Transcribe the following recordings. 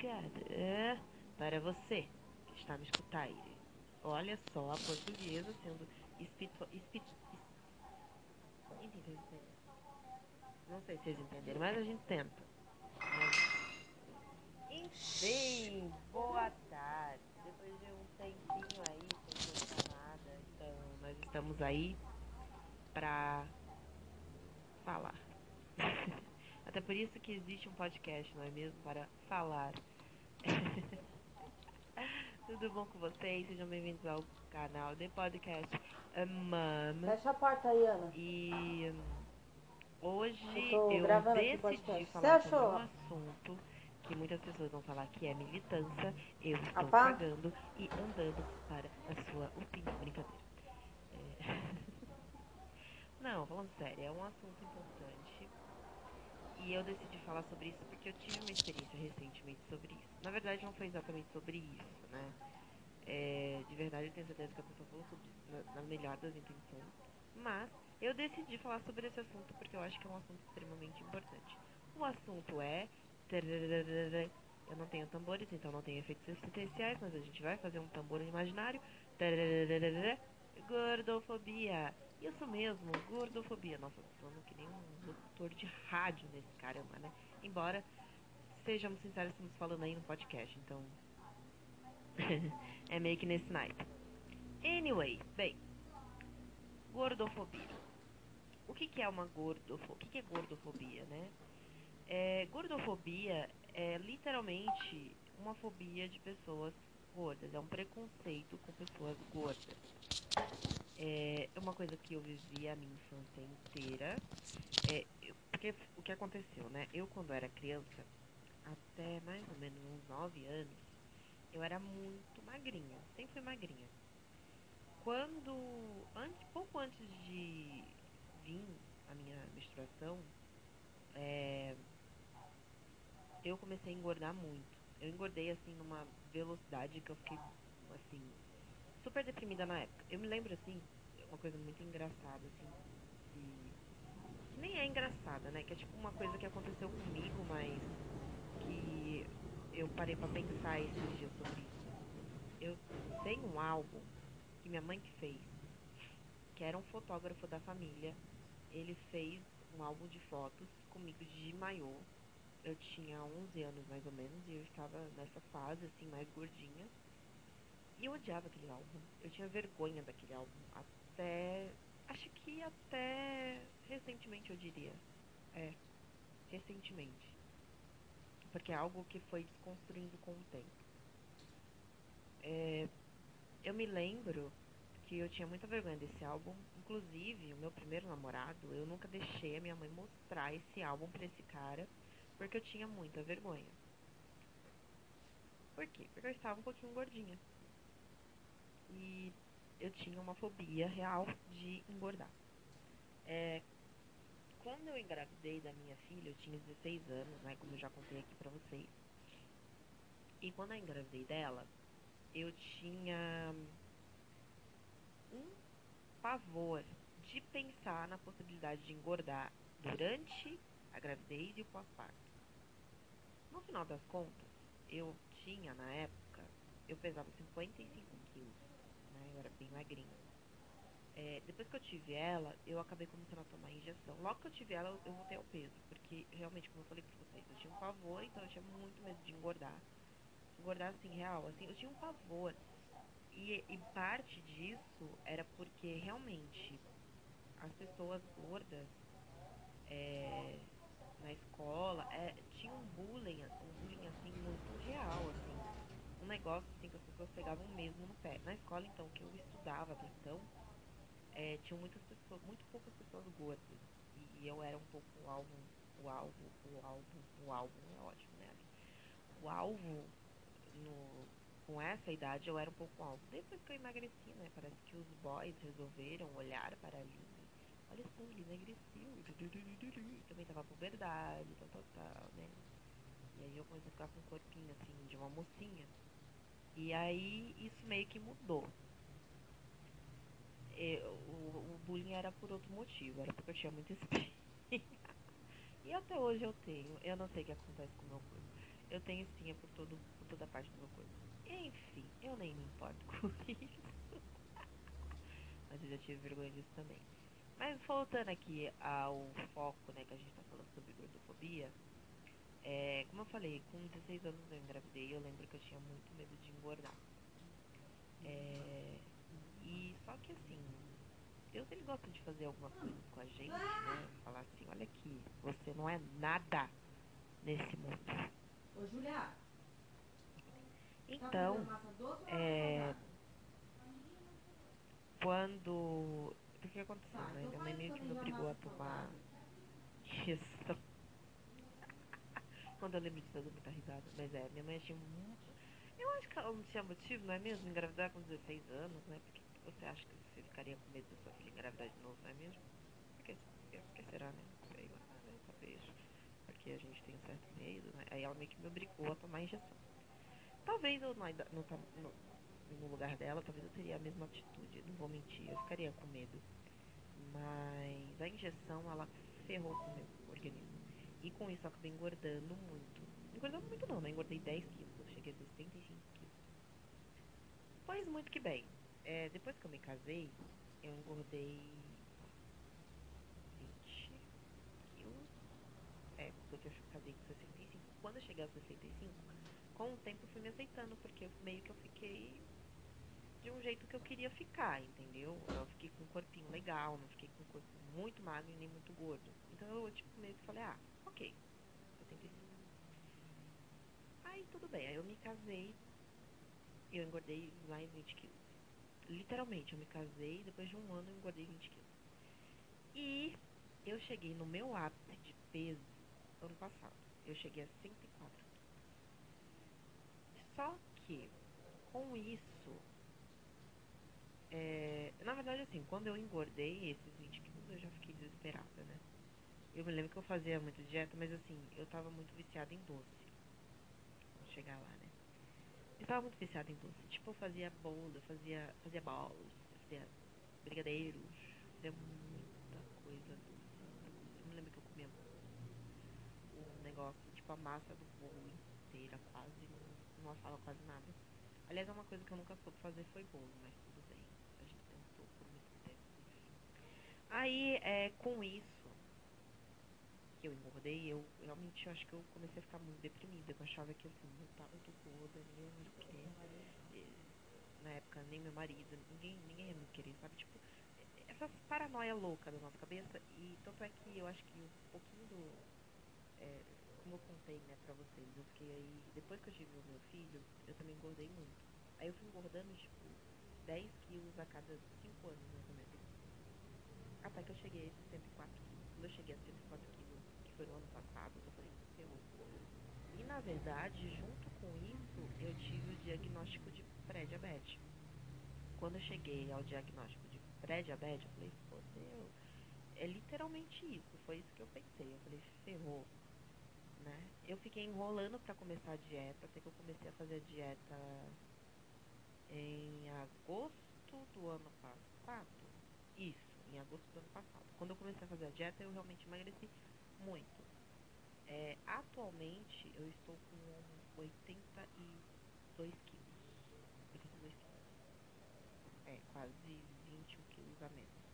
dedicada para você que está me escutando. Olha só a portuguesa sendo espito, espit, Não sei se vocês entenderam, mas a gente tenta. Enfim, boa tarde. Depois de um tempinho aí sem nada, então nós estamos aí pra falar. Até por isso que existe um podcast, não é mesmo? Para falar. Tudo bom com vocês? Sejam bem-vindos ao canal The Podcast Mama. Fecha a porta aí, Ana. E hoje eu, eu decidi falar sobre um assunto que muitas pessoas vão falar que é militância. Eu estou Apá? pagando e andando para a sua opinião. Brincadeira. É... Não, falando sério, é um assunto importante. E eu decidi falar sobre isso porque eu tive uma experiência recentemente sobre isso. Na verdade, não foi exatamente sobre isso, né? É, de verdade, eu tenho certeza que a pessoa falou sobre isso na, na melhor das intenções. Mas eu decidi falar sobre esse assunto porque eu acho que é um assunto extremamente importante. O assunto é. Eu não tenho tambores, então não tenho efeitos especiais, mas a gente vai fazer um tambor imaginário. Gordofobia. Isso mesmo, gordofobia. Nossa, tô falando que nem um locutor de rádio nesse caramba, né? Embora, sejamos sinceros, estamos falando aí no podcast, então. é meio que nesse naipe. Anyway, bem. Gordofobia. O que, que é uma gordofobia? O que, que é gordofobia, né? É, gordofobia é literalmente uma fobia de pessoas gordas. É um preconceito com pessoas gordas. É uma coisa que eu vivi a minha infância inteira. É, porque o que aconteceu, né? Eu, quando era criança, até mais ou menos uns 9 anos, eu era muito magrinha. Sempre fui magrinha. Quando, antes, pouco antes de vir a minha menstruação, é, eu comecei a engordar muito. Eu engordei, assim, numa velocidade que eu fiquei, assim, super deprimida na época. Eu me lembro, assim, uma coisa muito engraçada, assim, que, que nem é engraçada, né? Que é tipo uma coisa que aconteceu comigo, mas que eu parei pra pensar esses dias sobre isso. Eu tenho um álbum que minha mãe que fez, que era um fotógrafo da família. Ele fez um álbum de fotos comigo de maiô. Eu tinha 11 anos mais ou menos e eu estava nessa fase assim mais gordinha. E eu odiava aquele álbum. Eu tinha vergonha daquele álbum. Até. Acho que até recentemente eu diria. É. Recentemente. Porque é algo que foi desconstruindo com o tempo. É, eu me lembro que eu tinha muita vergonha desse álbum. Inclusive, o meu primeiro namorado, eu nunca deixei a minha mãe mostrar esse álbum pra esse cara, porque eu tinha muita vergonha. Por quê? Porque eu estava um pouquinho gordinha. E eu tinha uma fobia real de engordar. É, quando eu engravidei da minha filha, eu tinha 16 anos, né, como eu já contei aqui pra vocês. E quando eu engravidei dela, eu tinha um pavor de pensar na possibilidade de engordar durante a gravidez e o pós-parto. No final das contas, eu tinha na época, eu pesava 55 quilos era bem magrinha. É, depois que eu tive ela, eu acabei começando a tomar injeção. Logo que eu tive ela, eu voltei ao peso. Porque, realmente, como eu falei pra vocês, eu tinha um pavor, então eu tinha muito medo de engordar. Engordar, assim, real. Assim, eu tinha um pavor. E, e parte disso era porque, realmente, as pessoas gordas é, na escola é, tinha um bullying, um bullying, assim, muito real, assim negócio assim que as pessoas pegavam mesmo no pé. Na escola, então, que eu estudava até então, é, tinham muitas pessoas, muito poucas pessoas gordas. E, e, eu era um pouco o alvo, o alvo, o alvo, o alvo, é ótimo, né? O alvo, no, com essa idade, eu era um pouco alvo. Depois que eu emagreci, né? Parece que os boys resolveram olhar para a Aline. Olha só, ele emagreceu. Também tava com verdade, tal, tal, tal, né? E aí eu comecei a ficar com um corpinho assim de uma mocinha. E aí isso meio que mudou. Eu, o, o bullying era por outro motivo, era porque eu tinha muita espinha. e até hoje eu tenho, eu não sei o que acontece com o meu corpo. eu tenho espinha por, todo, por toda parte do meu corpo. Enfim, eu nem me importo com isso. Mas eu já tive vergonha disso também. Mas voltando aqui ao foco, né, que a gente tá falando sobre gordofobia, é, como eu falei, com 16 anos eu engravidei, eu lembro que eu tinha muito medo de engordar. É, e só que assim, Deus ele gosta de fazer algumas coisas com a gente, né? Falar assim, olha aqui, você não é nada nesse mundo. Ô, Julia. Então, é, quando. O que aconteceu, né? Minha mãe meio que me obrigou a tomar injeção. Quando eu lembro disso, eu dou muita risada. Mas é, minha mãe tinha muito. Eu acho que ela não tinha motivo, não é mesmo? Engravidar com 16 anos, né? Porque você acha que você ficaria com medo da sua filha engravidar de novo, não é mesmo? Porque, porque será, né? Sei lá, né? Talvez. Porque a gente tem um certo medo, né? Aí ela meio que me obrigou a tomar injeção. Talvez eu não, não, não no lugar dela, talvez eu teria a mesma atitude, não vou mentir, eu ficaria com medo. Mas a injeção, ela ferrou com o meu organismo. E com isso eu acabei engordando muito. Engordando muito não, né? Engordei 10 quilos, eu cheguei a 65 quilos. Pois muito que bem. É, depois que eu me casei, eu engordei 20 quilos. É, porque eu casei com 65. Quando eu cheguei aos 65, com o tempo eu fui me aceitando, porque meio que eu fiquei de um jeito que eu queria ficar, entendeu? Eu fiquei com um corpinho legal, não fiquei com um corpo muito magro e nem muito gordo. Então eu, tipo, meio que falei, ah, ok, 75. Aí tudo bem, aí eu me casei eu engordei mais 20 quilos. Literalmente, eu me casei depois de um ano eu engordei 20 quilos. E eu cheguei no meu ápice de peso ano passado. Eu cheguei a 104 quilos. Só que, com isso, é, na verdade, assim, quando eu engordei esses 20 quilos, eu já fiquei desesperada, né? Eu me lembro que eu fazia muita dieta, mas assim, eu tava muito viciada em doce. Vou chegar lá, né? Eu tava muito viciada em doce. Tipo, eu fazia bolo, fazia, fazia bolos, fazia brigadeiros, fazia muita coisa doce. Eu me lembro que eu comia um negócio, tipo, a massa do bolo inteira, quase, não, assava quase nada. Aliás, é uma coisa que eu nunca soube fazer foi bolo, mas Aí, é, com isso que eu engordei, eu realmente acho que eu comecei a ficar muito deprimida. Eu achava que assim, eu tava muito gorda, ninguém me querer. Na época, nem meu marido, ninguém, ninguém ia me querer, sabe? Tipo, essas paranoia louca da nossa cabeça. E tanto é que eu acho que um pouquinho do. É, como eu contei, né, pra vocês, eu fiquei aí. Depois que eu tive o meu filho, eu também engordei muito. Aí eu fui engordando, tipo, 10 quilos a cada 5 anos, mais ou menos. Até que eu cheguei a esses 104 quilos. Quando eu cheguei a 104 quilos, foi no ano passado, falei, ferrou. E na verdade, junto com isso, eu tive o diagnóstico de pré-diabetes. Quando eu cheguei ao diagnóstico de pré-diabetes, eu falei, fodeu. É literalmente isso, foi isso que eu pensei. Eu falei, ferrou. Né? Eu fiquei enrolando para começar a dieta, até que eu comecei a fazer a dieta em agosto do ano passado. Isso em agosto do ano passado. Quando eu comecei a fazer a dieta, eu realmente emagreci muito. É, atualmente, eu estou com 82 quilos. 82 quilos. É, quase 21 quilos a menos.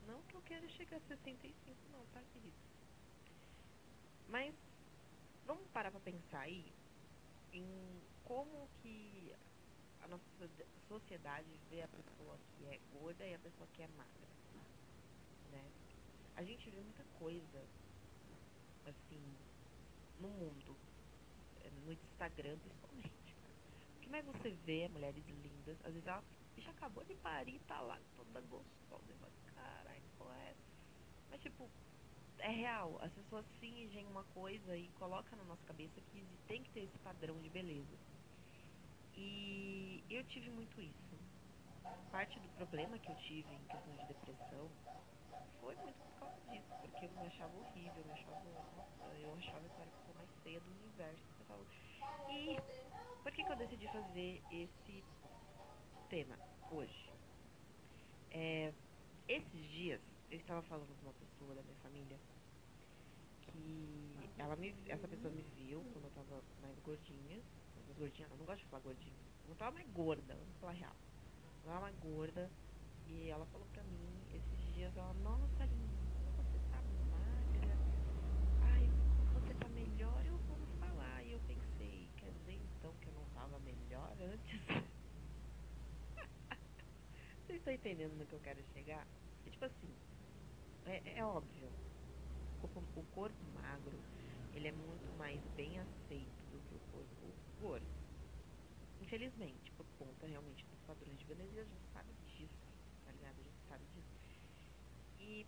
Não que eu queira chegar a 65, não, tá, querido? Mas, vamos parar pra pensar aí em como que a nossa sociedade vê a pessoa que é gorda e a pessoa que é magra né? A gente vê muita coisa, assim, no mundo, eh, no Instagram principalmente. O que mais você vê é mulheres lindas, às vezes ela já acabou de parir, tá lá toda gostosa, e fala, caralho, qual é? Mas tipo, é real, as pessoas fingem uma coisa e colocam na nossa cabeça que tem que ter esse padrão de beleza. E eu tive muito isso. Parte do problema que eu tive em questão de depressão foi muito por causa disso, porque eu me achava horrível, eu me achava, nossa, eu achava que eu era a pessoa mais feia do universo. E por que, que eu decidi fazer esse tema hoje? É, esses dias eu estava falando com uma pessoa da minha família que ela me, essa pessoa me viu quando eu tava mais gordinha. Mais gordinha, eu não gosto de falar gordinha. Eu não tava mais gorda, vamos falar real. Eu tava mais gorda. E ela falou pra mim esses dias, ela, nossa, Aline, você tá magra. Ai, você tá melhor, eu vou falar. E eu pensei, quer dizer então que eu não tava melhor antes? Vocês estão entendendo no que eu quero chegar? É tipo assim, é, é óbvio, o corpo, magro, ele é muito mais bem aceito do que o corpo gordo. Infelizmente, por conta realmente dos padrões de beleza, a gente sabe disso, tá ligado? A gente sabe disso. E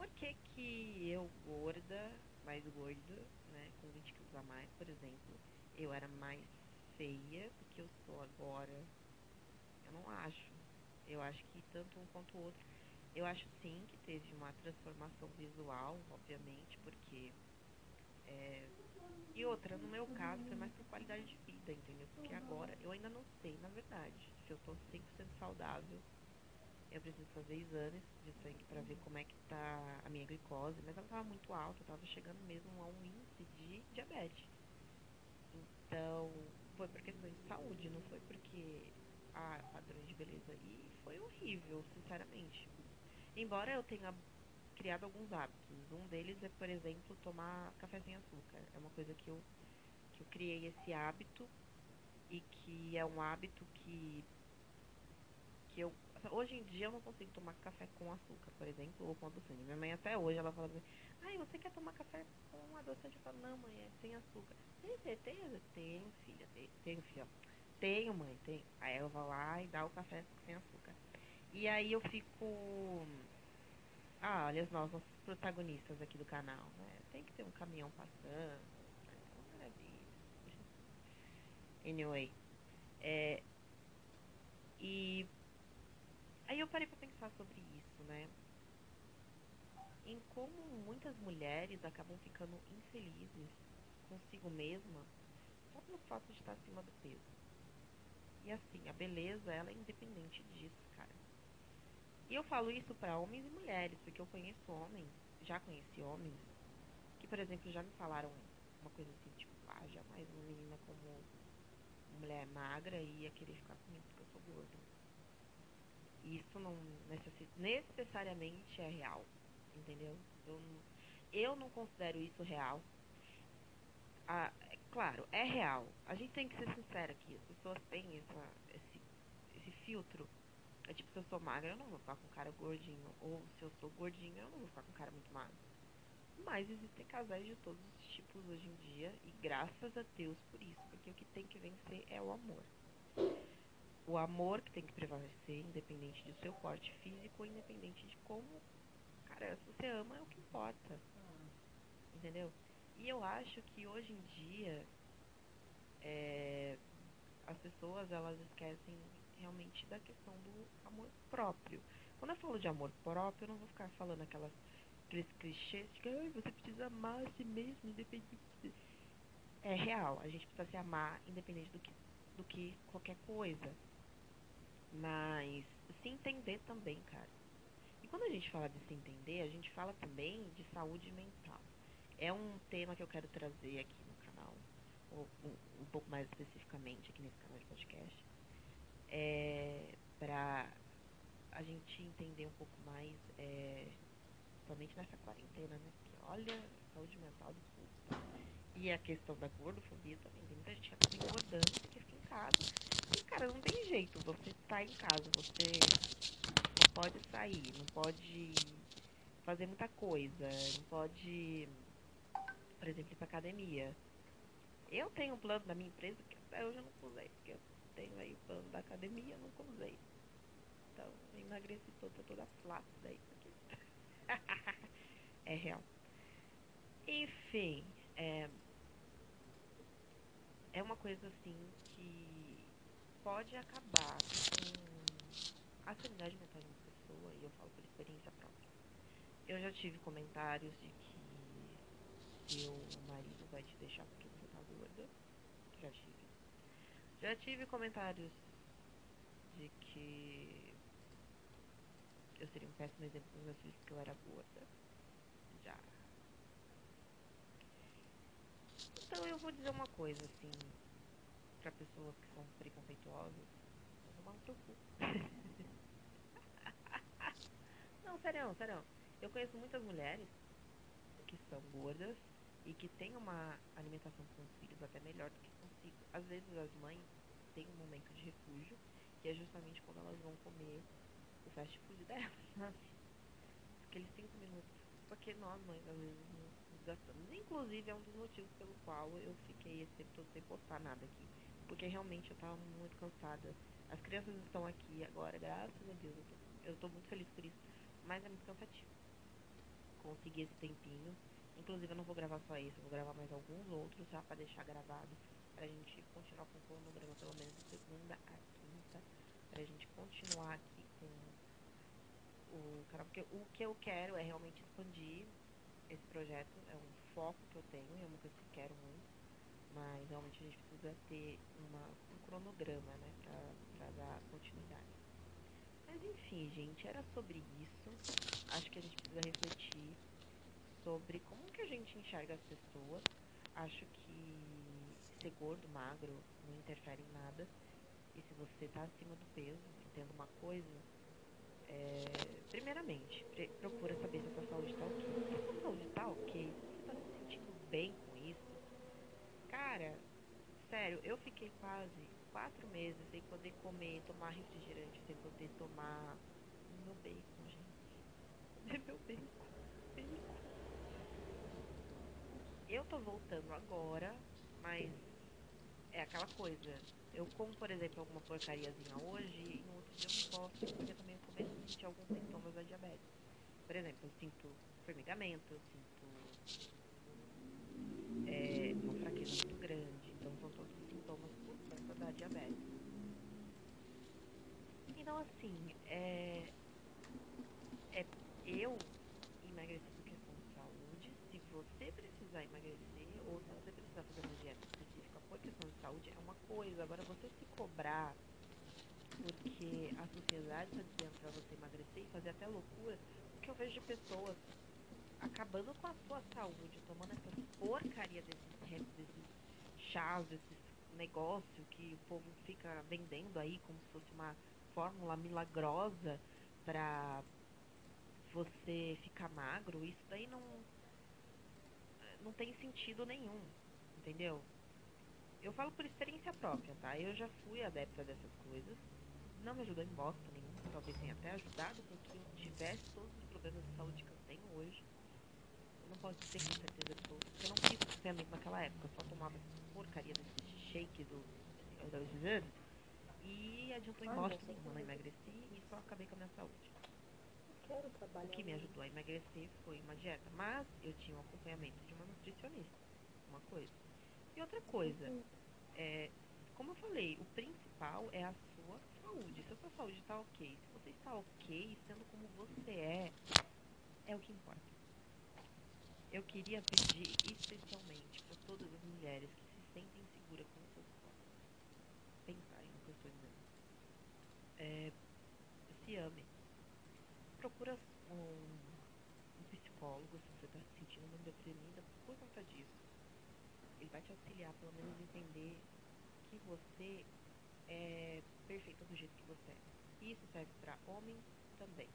por que que eu, gorda, mais gorda, né, com 20 quilos a mais, por exemplo, eu era mais feia do que eu sou agora? Eu não acho. Eu acho que tanto um quanto o outro. Eu acho sim que teve uma transformação visual, obviamente, porque. É, e outra, no meu caso, foi mais por qualidade de vida, entendeu? Porque agora eu ainda não sei, na verdade, se eu tô 100% saudável. Eu preciso fazer exames de sangue para ver como é que tá a minha glicose, mas ela tava muito alta, tava chegando mesmo a um índice de diabetes. Então, foi por questão de saúde, não foi porque ah, padrões de beleza. E foi horrível, sinceramente. Embora eu tenha criado alguns hábitos. Um deles é, por exemplo, tomar café sem açúcar. É uma coisa que eu, que eu criei esse hábito e que é um hábito que, que eu. Hoje em dia eu não consigo tomar café com açúcar, por exemplo, ou com adoçante. Minha mãe até hoje ela fala mim, ai, você quer tomar café com adoçante? Eu falo, não, mãe, é sem açúcar. Tem certeza? Tenho, filha, tenho, tenho filha. Tenho, mãe, tenho. Aí eu vou lá e dá o café sem açúcar. E aí eu fico. Ah, olha os nossos protagonistas aqui do canal, né? Tem que ter um caminhão passando. Né? É maravilha. Anyway. É, e aí eu parei pra pensar sobre isso, né? Em como muitas mulheres acabam ficando infelizes consigo mesma só pelo fato de estar acima do peso. E assim, a beleza, ela é independente disso, cara. E eu falo isso para homens e mulheres, porque eu conheço homens, já conheci homens, que, por exemplo, já me falaram uma coisa assim, tipo, ah, jamais uma menina como mulher magra ia querer ficar comigo porque eu sou gorda. Isso não necessariamente é real, entendeu? Eu não, eu não considero isso real. Ah, claro, é real. A gente tem que ser sincero aqui. As pessoas têm essa, esse, esse filtro. É tipo, se eu sou magra, eu não vou ficar com um cara gordinho. Ou se eu sou gordinho, eu não vou ficar com um cara muito magro. Mas existem casais de todos os tipos hoje em dia. E graças a Deus por isso. Porque o que tem que vencer é o amor. O amor que tem que prevalecer, independente do seu porte físico, independente de como. Cara, se você ama, é o que importa. Entendeu? E eu acho que hoje em dia é, as pessoas elas esquecem realmente da questão do amor próprio. Quando eu falo de amor próprio, eu não vou ficar falando aquelas aqueles clichês de que você precisa amar a si mesmo, independente. É real, a gente precisa se amar independente do que, do que qualquer coisa. Mas se entender também, cara. E quando a gente fala de se entender, a gente fala também de saúde mental é um tema que eu quero trazer aqui no canal, ou um, um pouco mais especificamente aqui nesse canal de podcast, é, para a gente entender um pouco mais, é, somente nessa quarentena, né? Porque olha, saúde mental do povo. E a questão da gordofobia também. Tem muita gente que acaba engordando porque fica em casa. E, cara, não tem jeito. Você tá em casa, você não pode sair, não pode fazer muita coisa, não pode por exemplo, ir pra academia. Eu tenho um plano da minha empresa que até hoje eu não usei, porque eu tenho aí o plano da academia, eu nunca usei. Então, eu emagreci toda, toda flácida aí. é real. Enfim, é, é uma coisa assim que pode acabar com a sanidade mental de uma pessoa, e eu falo por experiência própria. Eu já tive comentários de que seu marido vai te deixar porque você tá gorda. Já tive. Já tive comentários de que eu seria um péssimo exemplo para meus filhos porque eu era gorda. Já. Então eu vou dizer uma coisa, assim, pra pessoas que são preconceituosas, tomar no seu cu. não, sério, sério. Eu conheço muitas mulheres que são gordas e que têm uma alimentação com os filhos até melhor do que consigo. Às vezes as mães têm um momento de refúgio, que é justamente quando elas vão comer o fast food delas, sabe? Aqueles 5 minutos. Porque nós, mães, às vezes nos gastamos. Inclusive, é um dos motivos pelo qual eu fiquei esse tempo todo sem postar nada aqui. Porque realmente eu tava muito cansada. As crianças estão aqui agora, graças a Deus. Eu tô, eu tô muito feliz por isso. Mas é muito cansativo. Conseguir esse tempinho. Inclusive, eu não vou gravar só isso. Eu vou gravar mais alguns outros já pra deixar gravado. Pra gente continuar com o cronograma, pelo menos de segunda a quinta. Pra gente continuar aqui com o canal. Porque o que eu quero é realmente expandir esse projeto. É um foco que eu tenho. É uma coisa que eu quero muito. Mas realmente a gente precisa ter uma, um cronograma, né? Pra, pra dar continuidade. Mas enfim, gente, era sobre isso. Acho que a gente precisa refletir sobre como que a gente enxerga as pessoas. Acho que ser gordo, magro, não interfere em nada. E se você está acima do peso, entenda uma coisa, é, primeiramente, procura saber se a sua saúde está ok. Se a sua saúde está ok, você está se sentindo bem com isso, cara, sério, eu fiquei quase quatro meses sem poder comer, tomar refrigerante, sem poder tomar meu bacon, gente. Meu bacon. bacon. Eu tô voltando agora, mas é aquela coisa. Eu como, por exemplo, alguma porcariazinha hoje e eu não porque também eu começo a sentir alguns sintomas da diabetes. Por exemplo, eu sinto formigamento, eu sinto é, uma fraqueza muito grande. Então são todos os sintomas por da diabetes. Então assim, é, é eu emagreci por questão de saúde. Se você precisar emagrecer ou se você precisar fazer uma dieta específica por questão de saúde, é uma coisa. Agora você se cobrar porque a sociedade está dizendo para você emagrecer e fazer até loucura, porque eu vejo de pessoas acabando com a sua saúde, tomando essa porcaria desses, desses chás, desses negócios que o povo fica vendendo aí como se fosse uma fórmula milagrosa para você ficar magro, isso daí não não tem sentido nenhum, entendeu? Eu falo por experiência própria, tá? Eu já fui adepta dessas coisas, não me ajudou em bosta nenhuma, talvez tenha até ajudado porque eu tivesse todos os problemas de saúde que eu tenho hoje. Eu não posso dizer com certeza absoluta, porque eu não fiz treinamento naquela época, eu só tomava porcaria desse shake do, do e adiantou em bosta nenhuma, não emagreci e só acabei com a minha saúde. O que me ajudou a emagrecer foi uma dieta, mas eu tinha um acompanhamento de uma nutricionista, uma coisa. E outra coisa, é, como eu falei, o principal é a saúde. Se a sua saúde está ok, se você está ok sendo como você é, é o que importa. Eu queria pedir especialmente para todas as mulheres que se sentem seguras com seus corpos pensarem no que eu estou dizendo. É, se ame procura um, um psicólogo se você está se sentindo muito deprimida por conta disso. Ele vai te auxiliar, pelo menos, entender que você é perfeita do jeito que você é. Isso serve para homem também.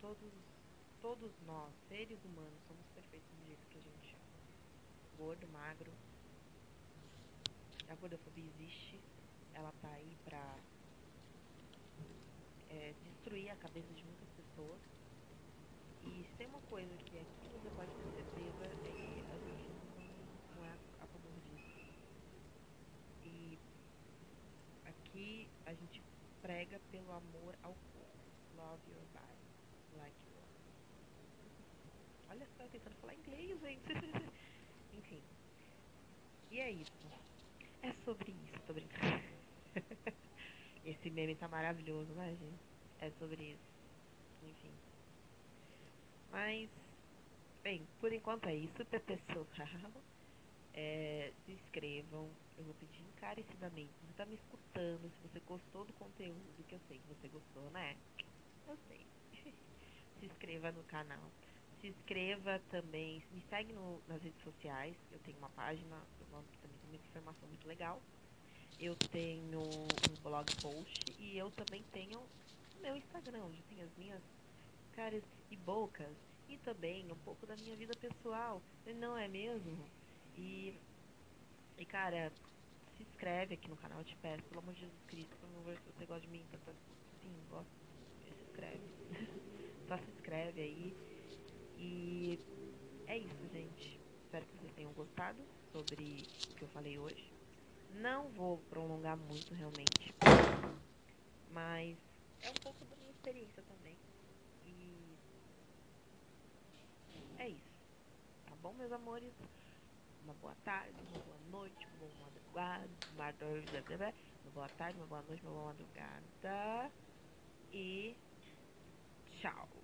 Todos, todos nós, seres humanos, somos perfeitos do jeito que a gente é. Gordo, magro. A gordofobia existe. Ela tá aí pra é, destruir a cabeça de muitas pessoas. E se tem uma coisa que aqui você pode ter certeza é que a gente não, não é a favor disso. E aqui a gente prega pelo amor ao corpo. Love your body. Like you are. Olha só, tentando falar inglês, gente. Enfim. E é isso. É sobre isso, tô brincando. Esse meme tá maravilhoso, né, gente? É sobre isso. Enfim. Mas, bem, por enquanto é isso, pessoal. É, se inscrevam. Eu vou pedir encarecidamente. Se você tá me escutando, se você gostou do conteúdo, que eu sei que você gostou, né? Eu sei. se inscreva no canal. Se inscreva também, me segue no, nas redes sociais, eu tenho uma página, eu também tem muita informação muito legal. Eu tenho um blog post e eu também tenho o meu Instagram, onde tem as minhas caras e bocas e também um pouco da minha vida pessoal, não é mesmo? E, e cara, se inscreve aqui no canal, eu te peço, pelo amor de Jesus Cristo, por favor, se você gosta de mim, tá, tá, sim, gosta, se inscreve. Só se inscreve aí. E é isso, gente. Espero que vocês tenham gostado sobre o que eu falei hoje. Não vou prolongar muito realmente, mas é um pouco da minha experiência também. E é isso. Tá bom, meus amores? Uma boa tarde, uma boa noite, uma boa madrugada, uma boa tarde, uma boa noite, uma boa madrugada. E tchau.